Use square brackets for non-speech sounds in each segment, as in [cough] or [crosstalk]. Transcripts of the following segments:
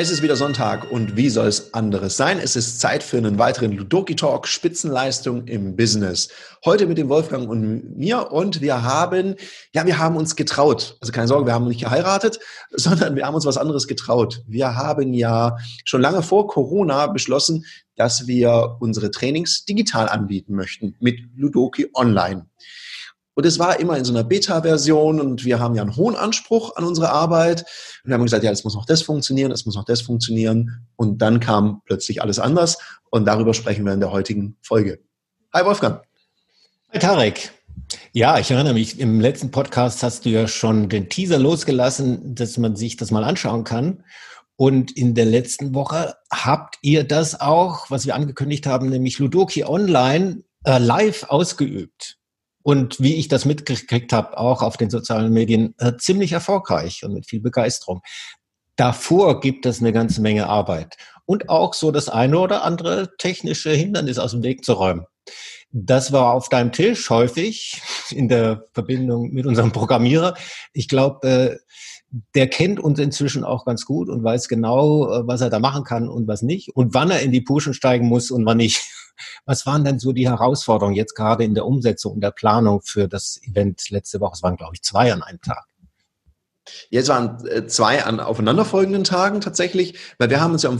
Es ist wieder Sonntag und wie soll es anderes sein? Es ist Zeit für einen weiteren Ludoki Talk Spitzenleistung im Business. Heute mit dem Wolfgang und mir und wir haben, ja, wir haben uns getraut. Also keine Sorge, wir haben nicht geheiratet, [laughs] sondern wir haben uns was anderes getraut. Wir haben ja schon lange vor Corona beschlossen, dass wir unsere Trainings digital anbieten möchten mit Ludoki Online. Und es war immer in so einer Beta-Version und wir haben ja einen hohen Anspruch an unsere Arbeit. Und wir haben gesagt, ja, es muss noch das funktionieren, es muss noch das funktionieren. Und dann kam plötzlich alles anders. Und darüber sprechen wir in der heutigen Folge. Hi Wolfgang. Hi Tarek. Ja, ich erinnere mich, im letzten Podcast hast du ja schon den Teaser losgelassen, dass man sich das mal anschauen kann. Und in der letzten Woche habt ihr das auch, was wir angekündigt haben, nämlich Ludoki Online äh, live ausgeübt und wie ich das mitgekriegt habe, auch auf den sozialen Medien, äh, ziemlich erfolgreich und mit viel Begeisterung. Davor gibt es eine ganze Menge Arbeit und auch so das eine oder andere technische Hindernis aus dem Weg zu räumen. Das war auf deinem Tisch häufig in der Verbindung mit unserem Programmierer. Ich glaube, äh, der kennt uns inzwischen auch ganz gut und weiß genau, äh, was er da machen kann und was nicht und wann er in die Puschen steigen muss und wann nicht. Was waren denn so die Herausforderungen jetzt gerade in der Umsetzung und der Planung für das Event letzte Woche? Es waren, glaube ich, zwei an einem Tag. Jetzt waren äh, zwei an aufeinanderfolgenden Tagen tatsächlich, weil wir haben uns ja um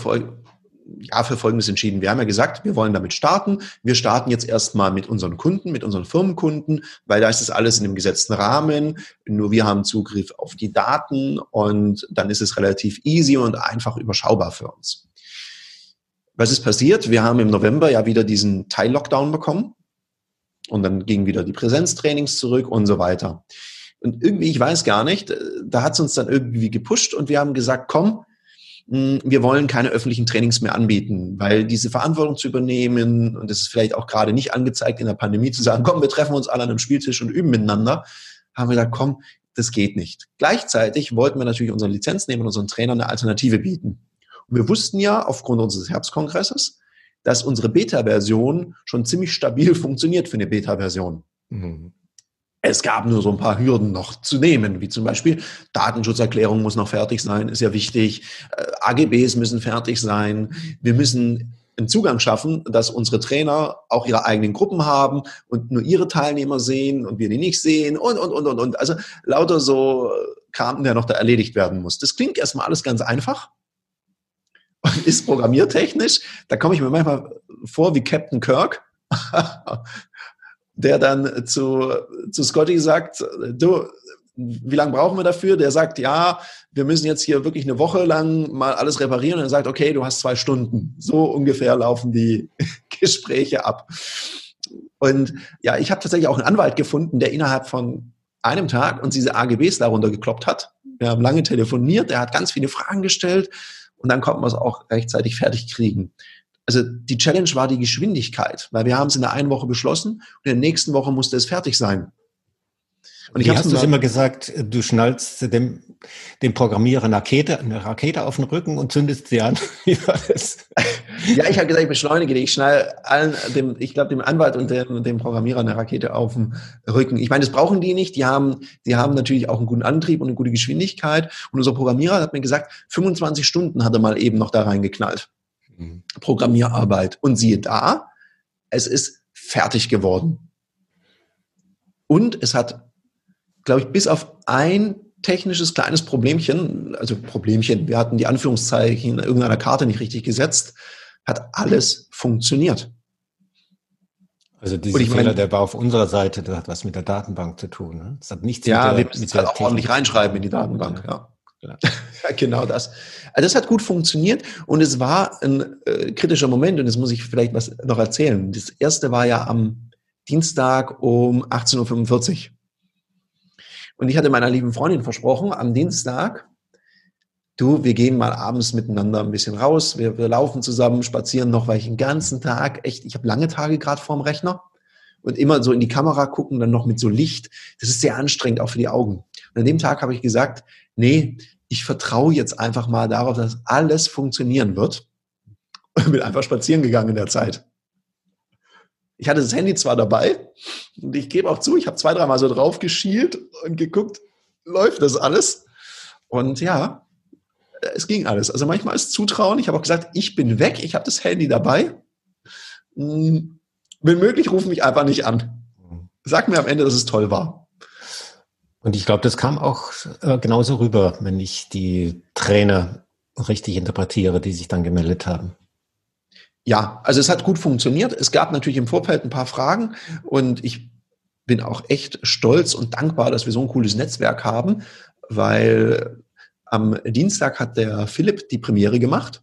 ja, für Folgendes entschieden. Wir haben ja gesagt, wir wollen damit starten. Wir starten jetzt erstmal mit unseren Kunden, mit unseren Firmenkunden, weil da ist das alles in dem gesetzten Rahmen. Nur wir haben Zugriff auf die Daten und dann ist es relativ easy und einfach überschaubar für uns. Was ist passiert? Wir haben im November ja wieder diesen Teil-Lockdown bekommen und dann gingen wieder die Präsenztrainings zurück und so weiter. Und irgendwie, ich weiß gar nicht, da hat es uns dann irgendwie gepusht und wir haben gesagt, komm, hm, wir wollen keine öffentlichen Trainings mehr anbieten, weil diese Verantwortung zu übernehmen, und das ist vielleicht auch gerade nicht angezeigt in der Pandemie, zu sagen, komm, wir treffen uns alle an einem Spieltisch und üben miteinander, haben wir gesagt, komm, das geht nicht. Gleichzeitig wollten wir natürlich unseren Lizenznehmern, unseren Trainern eine Alternative bieten. Wir wussten ja aufgrund unseres Herbstkongresses, dass unsere Beta-Version schon ziemlich stabil [laughs] funktioniert für eine Beta-Version. Mhm. Es gab nur so ein paar Hürden noch zu nehmen, wie zum Beispiel Datenschutzerklärung muss noch fertig sein, ist ja wichtig. Äh, AGBs müssen fertig sein. Wir müssen einen Zugang schaffen, dass unsere Trainer auch ihre eigenen Gruppen haben und nur ihre Teilnehmer sehen und wir die nicht sehen und, und, und, und, und. Also lauter so Kram, der noch da erledigt werden muss. Das klingt erstmal alles ganz einfach und [laughs] ist programmiertechnisch. Da komme ich mir manchmal vor wie Captain Kirk, [laughs] der dann zu, zu Scotty sagt, du, wie lange brauchen wir dafür? Der sagt, ja, wir müssen jetzt hier wirklich eine Woche lang mal alles reparieren. Und er sagt, okay, du hast zwei Stunden. So ungefähr laufen die [laughs] Gespräche ab. Und ja, ich habe tatsächlich auch einen Anwalt gefunden, der innerhalb von einem Tag uns diese AGBs darunter gekloppt hat. Wir haben lange telefoniert, er hat ganz viele Fragen gestellt und dann konnten wir es auch rechtzeitig fertig kriegen. Also die Challenge war die Geschwindigkeit, weil wir haben es in der einen Woche beschlossen und in der nächsten Woche musste es fertig sein. Und ich Wie hast du immer gesagt, du schnallst dem, dem Programmierer eine Rakete, eine Rakete auf den Rücken und zündest sie an. [laughs] Wie war das? [laughs] Ja, ich habe gesagt, ich beschleunige die. Ich schnall allen, dem, ich glaube, dem Anwalt und dem, dem Programmierer eine Rakete auf den Rücken. Ich meine, das brauchen die nicht. Die haben, die haben natürlich auch einen guten Antrieb und eine gute Geschwindigkeit. Und unser Programmierer hat mir gesagt, 25 Stunden hat er mal eben noch da reingeknallt. Mhm. Programmierarbeit. Und siehe da, es ist fertig geworden. Und es hat glaube ich, bis auf ein technisches kleines Problemchen, also Problemchen, wir hatten die Anführungszeichen in irgendeiner Karte nicht richtig gesetzt, hat alles funktioniert. Also dieser Fehler, meine, der war auf unserer Seite, das hat was mit der Datenbank zu tun. Ne? Das hat nichts ja, mit der, wir mit der auch ordentlich reinschreiben in die Datenbank. Ja. Ja. [laughs] ja, genau das. Also das hat gut funktioniert und es war ein äh, kritischer Moment und jetzt muss ich vielleicht was noch erzählen. Das erste war ja am Dienstag um 18.45 Uhr. Und ich hatte meiner lieben Freundin versprochen, am Dienstag, du, wir gehen mal abends miteinander ein bisschen raus, wir, wir laufen zusammen, spazieren noch, weil ich den ganzen Tag, echt, ich habe lange Tage gerade vorm Rechner und immer so in die Kamera gucken, dann noch mit so Licht. Das ist sehr anstrengend, auch für die Augen. Und an dem Tag habe ich gesagt, nee, ich vertraue jetzt einfach mal darauf, dass alles funktionieren wird. Und bin einfach spazieren gegangen in der Zeit. Ich hatte das Handy zwar dabei und ich gebe auch zu, ich habe zwei, dreimal so drauf geschielt und geguckt, läuft das alles? Und ja, es ging alles. Also manchmal ist Zutrauen. Ich habe auch gesagt, ich bin weg, ich habe das Handy dabei. Hm, wenn möglich, ruf mich einfach nicht an. Sag mir am Ende, dass es toll war. Und ich glaube, das kam auch äh, genauso rüber, wenn ich die Trainer richtig interpretiere, die sich dann gemeldet haben. Ja, also es hat gut funktioniert. Es gab natürlich im Vorfeld ein paar Fragen und ich bin auch echt stolz und dankbar, dass wir so ein cooles Netzwerk haben, weil am Dienstag hat der Philipp die Premiere gemacht.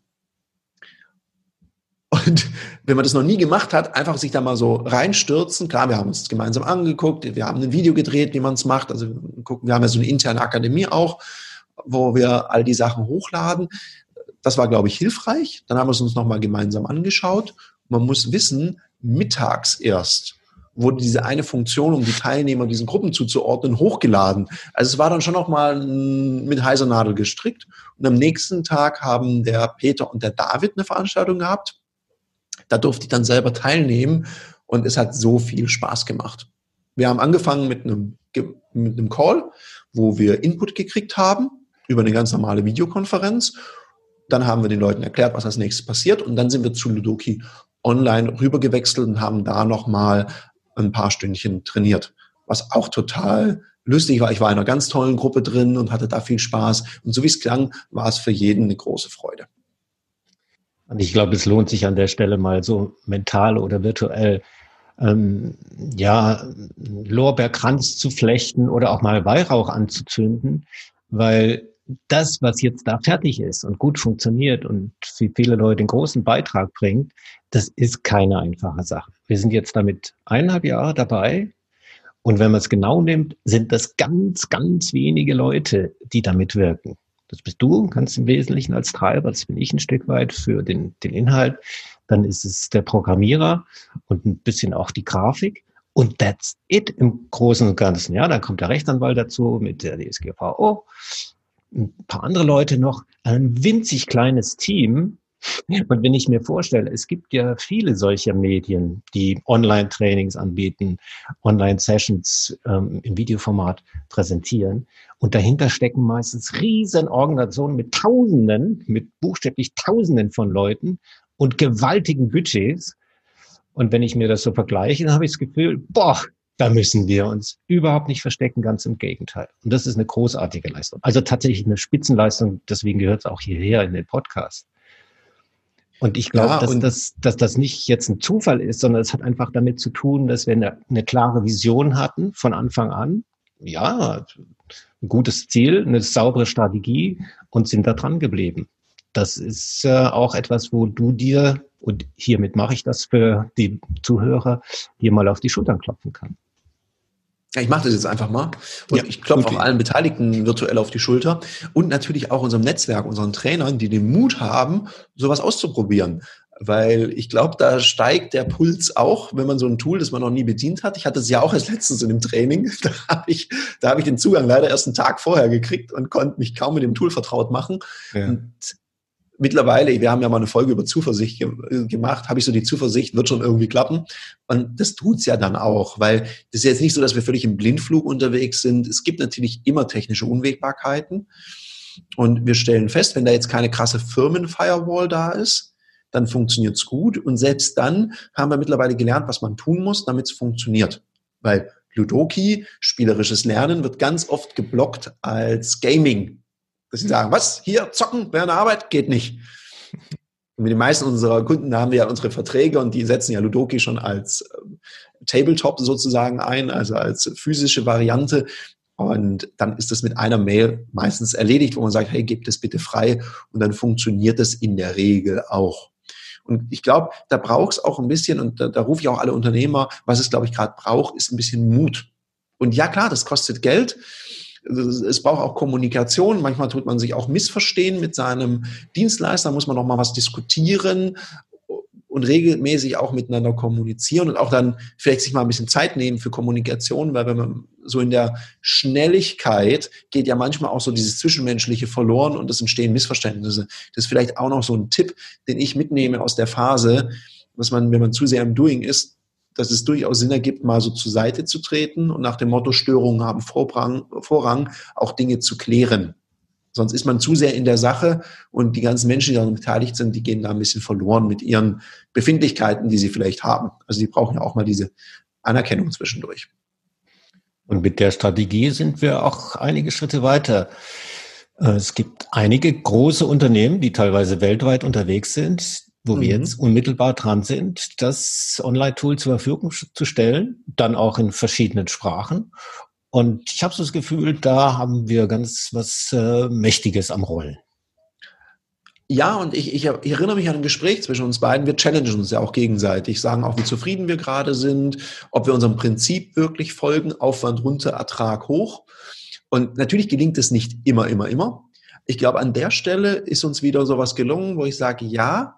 Und wenn man das noch nie gemacht hat, einfach sich da mal so reinstürzen. Klar, wir haben uns gemeinsam angeguckt, wir haben ein Video gedreht, wie man es macht. Also gucken, wir haben ja so eine interne Akademie auch, wo wir all die Sachen hochladen. Das war, glaube ich, hilfreich. Dann haben wir es uns nochmal gemeinsam angeschaut. Man muss wissen, mittags erst wurde diese eine Funktion, um die Teilnehmer diesen Gruppen zuzuordnen, hochgeladen. Also es war dann schon nochmal mit heiser Nadel gestrickt. Und am nächsten Tag haben der Peter und der David eine Veranstaltung gehabt. Da durfte ich dann selber teilnehmen und es hat so viel Spaß gemacht. Wir haben angefangen mit einem, mit einem Call, wo wir Input gekriegt haben über eine ganz normale Videokonferenz. Dann haben wir den Leuten erklärt, was als nächstes passiert und dann sind wir zu Ludoki online rübergewechselt und haben da nochmal ein paar Stündchen trainiert. Was auch total lustig war. Ich war in einer ganz tollen Gruppe drin und hatte da viel Spaß. Und so wie es klang, war es für jeden eine große Freude. Und ich glaube, es lohnt sich an der Stelle mal so mental oder virtuell ähm, ja, Lorbeerkranz zu flechten oder auch mal Weihrauch anzuzünden, weil das, was jetzt da fertig ist und gut funktioniert und für viele Leute einen großen Beitrag bringt, das ist keine einfache Sache. Wir sind jetzt damit eineinhalb Jahre dabei. Und wenn man es genau nimmt, sind das ganz, ganz wenige Leute, die da mitwirken. Das bist du ganz im Wesentlichen als Treiber, das bin ich ein Stück weit für den, den Inhalt. Dann ist es der Programmierer und ein bisschen auch die Grafik. Und that's it im Großen und Ganzen. Ja, dann kommt der Rechtsanwalt dazu mit der DSGVO ein paar andere Leute noch, ein winzig kleines Team. Und wenn ich mir vorstelle, es gibt ja viele solcher Medien, die Online-Trainings anbieten, Online-Sessions ähm, im Videoformat präsentieren. Und dahinter stecken meistens riesen Organisationen mit Tausenden, mit buchstäblich Tausenden von Leuten und gewaltigen Budgets. Und wenn ich mir das so vergleiche, dann habe ich das Gefühl, boah, da müssen wir uns überhaupt nicht verstecken, ganz im Gegenteil. Und das ist eine großartige Leistung. Also tatsächlich eine Spitzenleistung, deswegen gehört es auch hierher in den Podcast. Und ich glaube, ja, dass, das, dass das nicht jetzt ein Zufall ist, sondern es hat einfach damit zu tun, dass wir eine, eine klare Vision hatten von Anfang an. Ja, ein gutes Ziel, eine saubere Strategie und sind da dran geblieben. Das ist äh, auch etwas, wo du dir, und hiermit mache ich das für die Zuhörer, dir mal auf die Schultern klopfen kannst. Ich mache das jetzt einfach mal. Und ja, ich klopfe auch allen Beteiligten virtuell auf die Schulter und natürlich auch unserem Netzwerk, unseren Trainern, die den Mut haben, sowas auszuprobieren. Weil ich glaube, da steigt der Puls auch, wenn man so ein Tool, das man noch nie bedient hat. Ich hatte es ja auch erst letztens in dem Training. [laughs] Da habe ich, da habe ich den Zugang leider erst einen Tag vorher gekriegt und konnte mich kaum mit dem Tool vertraut machen. Ja. Und mittlerweile, wir haben ja mal eine Folge über Zuversicht ge gemacht, habe ich so die Zuversicht, wird schon irgendwie klappen. Und das tut's ja dann auch, weil das ist jetzt nicht so, dass wir völlig im Blindflug unterwegs sind. Es gibt natürlich immer technische Unwägbarkeiten. Und wir stellen fest, wenn da jetzt keine krasse Firmenfirewall da ist, dann funktioniert's gut. Und selbst dann haben wir mittlerweile gelernt, was man tun muss, damit es funktioniert. Weil Ludoki, spielerisches Lernen, wird ganz oft geblockt als Gaming. Dass sie sagen, was, hier zocken während der Arbeit? Geht nicht. Und mit den meisten unserer Kunden haben wir ja unsere Verträge und die setzen ja Ludoki schon als ähm, Tabletop sozusagen ein, also als physische Variante. Und dann ist das mit einer Mail meistens erledigt, wo man sagt, hey, gebt es bitte frei. Und dann funktioniert das in der Regel auch. Und ich glaube, da braucht es auch ein bisschen, und da, da rufe ich auch alle Unternehmer, was es, glaube ich, gerade braucht, ist ein bisschen Mut. Und ja, klar, das kostet Geld es braucht auch Kommunikation. Manchmal tut man sich auch missverstehen mit seinem Dienstleister, muss man noch mal was diskutieren und regelmäßig auch miteinander kommunizieren und auch dann vielleicht sich mal ein bisschen Zeit nehmen für Kommunikation, weil wenn man so in der Schnelligkeit geht ja manchmal auch so dieses Zwischenmenschliche verloren und es entstehen Missverständnisse. Das ist vielleicht auch noch so ein Tipp, den ich mitnehme aus der Phase, dass man, wenn man zu sehr im Doing ist, dass es durchaus Sinn ergibt, mal so zur Seite zu treten und nach dem Motto Störungen haben Vorrang, Vorrang auch Dinge zu klären. Sonst ist man zu sehr in der Sache und die ganzen Menschen, die daran beteiligt sind, die gehen da ein bisschen verloren mit ihren Befindlichkeiten, die sie vielleicht haben. Also die brauchen ja auch mal diese Anerkennung zwischendurch. Und mit der Strategie sind wir auch einige Schritte weiter. Äh, es gibt einige große Unternehmen, die teilweise weltweit unterwegs sind, wo mhm. wir jetzt unmittelbar dran sind, das Online-Tool zur Verfügung zu stellen, dann auch in verschiedenen Sprachen. Und ich habe so das Gefühl, da haben wir ganz was äh, Mächtiges am Rollen. Ja, und ich, ich, ich, erinnere mich an ein Gespräch zwischen uns beiden. Wir challengen uns ja auch gegenseitig, sagen auch, wie zufrieden wir gerade sind, ob wir unserem Prinzip wirklich folgen, Aufwand runter, Ertrag hoch. Und natürlich gelingt es nicht immer, immer, immer. Ich glaube, an der Stelle ist uns wieder sowas gelungen, wo ich sage, ja,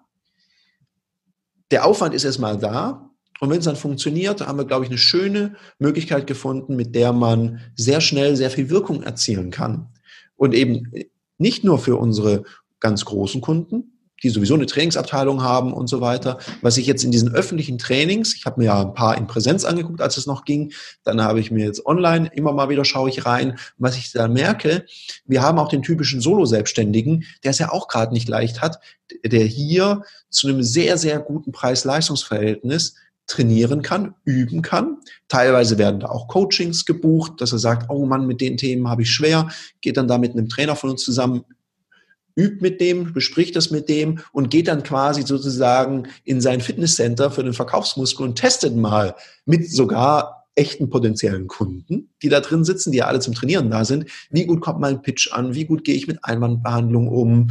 der Aufwand ist erstmal da. Und wenn es dann funktioniert, haben wir, glaube ich, eine schöne Möglichkeit gefunden, mit der man sehr schnell sehr viel Wirkung erzielen kann. Und eben nicht nur für unsere ganz großen Kunden, die sowieso eine Trainingsabteilung haben und so weiter. Was ich jetzt in diesen öffentlichen Trainings, ich habe mir ja ein paar in Präsenz angeguckt, als es noch ging, dann habe ich mir jetzt online immer mal wieder schaue ich rein. was ich da merke, wir haben auch den typischen Solo-Selbstständigen, der es ja auch gerade nicht leicht hat, der hier zu einem sehr, sehr guten Preis-Leistungs-Verhältnis trainieren kann, üben kann. Teilweise werden da auch Coachings gebucht, dass er sagt, oh Mann, mit den Themen habe ich schwer, geht dann da mit einem Trainer von uns zusammen, übt mit dem, bespricht das mit dem und geht dann quasi sozusagen in sein Fitnesscenter für den Verkaufsmuskel und testet mal mit sogar echten potenziellen Kunden, die da drin sitzen, die ja alle zum Trainieren da sind. Wie gut kommt mein Pitch an? Wie gut gehe ich mit Einwandbehandlung um?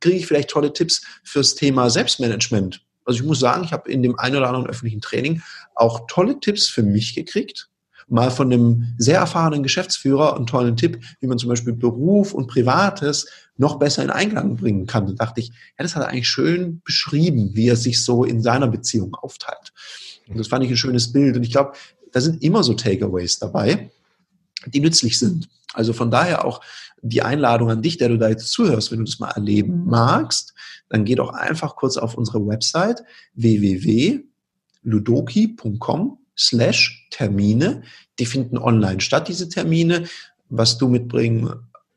Kriege ich vielleicht tolle Tipps fürs Thema Selbstmanagement? Also ich muss sagen, ich habe in dem einen oder anderen öffentlichen Training auch tolle Tipps für mich gekriegt, mal von einem sehr erfahrenen Geschäftsführer einen tollen Tipp, wie man zum Beispiel Beruf und Privates noch besser in Einklang bringen kann. Da dachte ich, ja, das hat er eigentlich schön beschrieben, wie er sich so in seiner Beziehung aufteilt. Und das fand ich ein schönes Bild. Und ich glaube, da sind immer so Takeaways dabei, die nützlich sind. Also von daher auch die Einladung an dich, der du da jetzt zuhörst, wenn du das mal erleben magst, dann geh doch einfach kurz auf unsere Website www.ludoki.com slash Termine. Die finden online statt, diese Termine. Was du mitbringen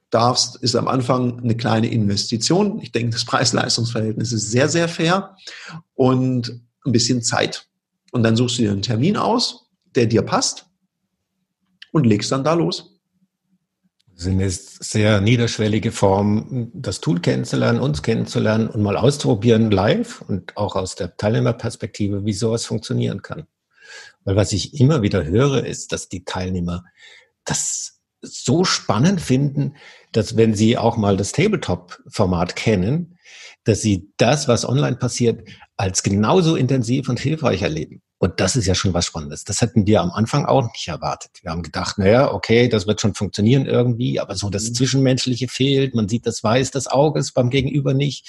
darfst, ist am Anfang eine kleine Investition. Ich denke, das Preis-Leistungs-Verhältnis ist sehr, sehr fair und ein bisschen Zeit. Und dann suchst du dir einen Termin aus, der dir passt und legst dann da los. Das ist eine sehr niederschwellige Form, das Tool kennenzulernen, uns kennenzulernen und mal auszuprobieren live und auch aus der Teilnehmerperspektive, wie sowas funktionieren kann. Weil was ich immer wieder höre, ist, dass die Teilnehmer das so spannend finden, dass wenn sie auch mal das Tabletop-Format kennen, dass sie das, was online passiert, als genauso intensiv und hilfreich erleben. Und das ist ja schon was Spannendes. Das hätten wir am Anfang auch nicht erwartet. Wir haben gedacht, naja, okay, das wird schon funktionieren irgendwie, aber so das mhm. Zwischenmenschliche fehlt. Man sieht das Weiß des Auges beim Gegenüber nicht,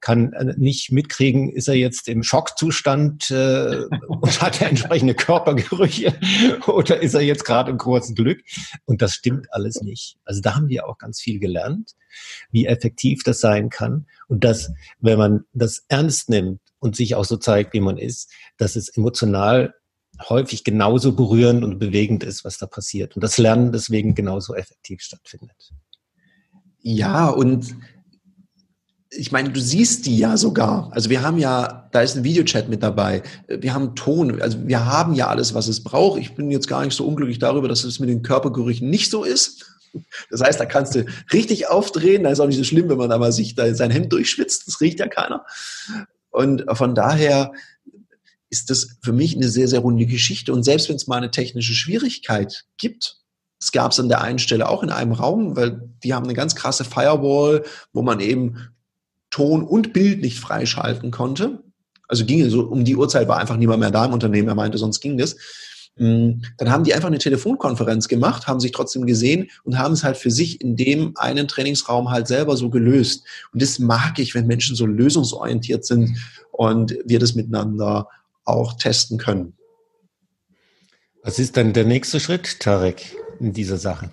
kann äh, nicht mitkriegen, ist er jetzt im Schockzustand äh, [laughs] und hat er entsprechende Körpergerüche [laughs] oder ist er jetzt gerade im großen Glück? Und das stimmt alles nicht. Also da haben wir auch ganz viel gelernt, wie effektiv das sein kann und dass, wenn man das ernst nimmt, und sich auch so zeigt, wie man ist, dass es emotional häufig genauso berührend und bewegend ist, was da passiert. Und das Lernen deswegen genauso effektiv stattfindet. Ja, und ich meine, du siehst die ja sogar. Also wir haben ja, da ist ein Videochat mit dabei. Wir haben Ton. Also wir haben ja alles, was es braucht. Ich bin jetzt gar nicht so unglücklich darüber, dass es mit den Körpergerüchen nicht so ist. Das heißt, da kannst du richtig aufdrehen. Da ist auch nicht so schlimm, wenn man aber sich da sein Hemd durchschwitzt. Das riecht ja keiner. Und von daher ist das für mich eine sehr, sehr runde Geschichte. Und selbst wenn es mal eine technische Schwierigkeit gibt, es gab es an der einen Stelle auch in einem Raum, weil die haben eine ganz krasse Firewall, wo man eben Ton und Bild nicht freischalten konnte. Also ging so um die Uhrzeit war einfach niemand mehr da im Unternehmen. Er meinte, sonst ging das. Mm, dann haben die einfach eine Telefonkonferenz gemacht, haben sich trotzdem gesehen und haben es halt für sich in dem einen Trainingsraum halt selber so gelöst. Und das mag ich, wenn Menschen so lösungsorientiert sind und wir das miteinander auch testen können. Was ist dann der nächste Schritt, Tarek, in dieser Sache?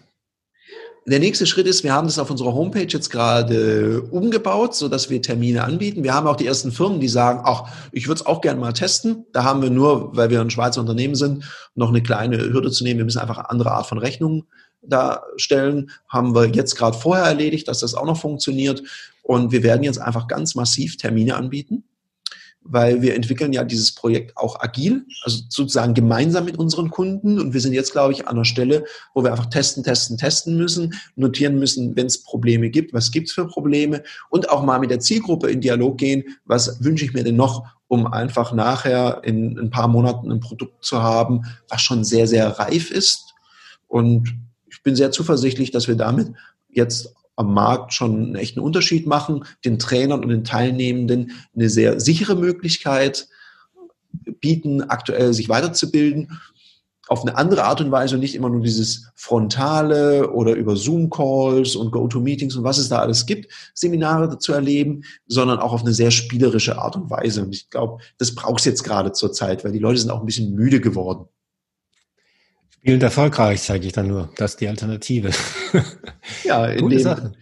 Der nächste Schritt ist, wir haben das auf unserer Homepage jetzt gerade umgebaut, so dass wir Termine anbieten. Wir haben auch die ersten Firmen, die sagen, ach, ich würde es auch gerne mal testen. Da haben wir nur, weil wir ein Schweizer Unternehmen sind, noch eine kleine Hürde zu nehmen. Wir müssen einfach eine andere Art von Rechnung darstellen, haben wir jetzt gerade vorher erledigt, dass das auch noch funktioniert. Und wir werden jetzt einfach ganz massiv Termine anbieten weil wir entwickeln ja dieses Projekt auch agil, also sozusagen gemeinsam mit unseren Kunden. Und wir sind jetzt, glaube ich, an der Stelle, wo wir einfach testen, testen, testen müssen, notieren müssen, wenn es Probleme gibt, was gibt es für Probleme und auch mal mit der Zielgruppe in Dialog gehen, was wünsche ich mir denn noch, um einfach nachher in ein paar Monaten ein Produkt zu haben, was schon sehr, sehr reif ist. Und ich bin sehr zuversichtlich, dass wir damit jetzt am Markt schon einen echten Unterschied machen, den Trainern und den Teilnehmenden eine sehr sichere Möglichkeit bieten, aktuell sich weiterzubilden auf eine andere Art und Weise und nicht immer nur dieses Frontale oder über Zoom-Calls und Go-To-Meetings und was es da alles gibt, Seminare zu erleben, sondern auch auf eine sehr spielerische Art und Weise. Und ich glaube, das braucht es jetzt gerade zur Zeit, weil die Leute sind auch ein bisschen müde geworden. Spielend erfolgreich, sage ich dann nur. Das ist die Alternative. Ja, [laughs] in, dem,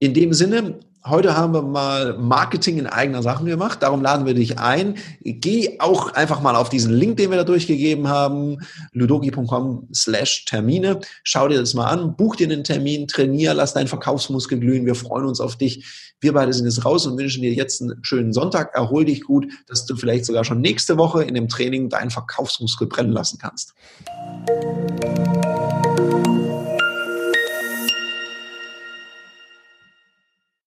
in dem Sinne, heute haben wir mal Marketing in eigener Sachen gemacht. Darum laden wir dich ein. Geh auch einfach mal auf diesen Link, den wir da durchgegeben haben, ludoki.com slash Termine. Schau dir das mal an, buch dir einen Termin, trainier, lass deinen Verkaufsmuskel glühen. Wir freuen uns auf dich. Wir beide sind jetzt raus und wünschen dir jetzt einen schönen Sonntag. Erhol dich gut, dass du vielleicht sogar schon nächste Woche in dem Training deinen Verkaufsmuskel brennen lassen kannst.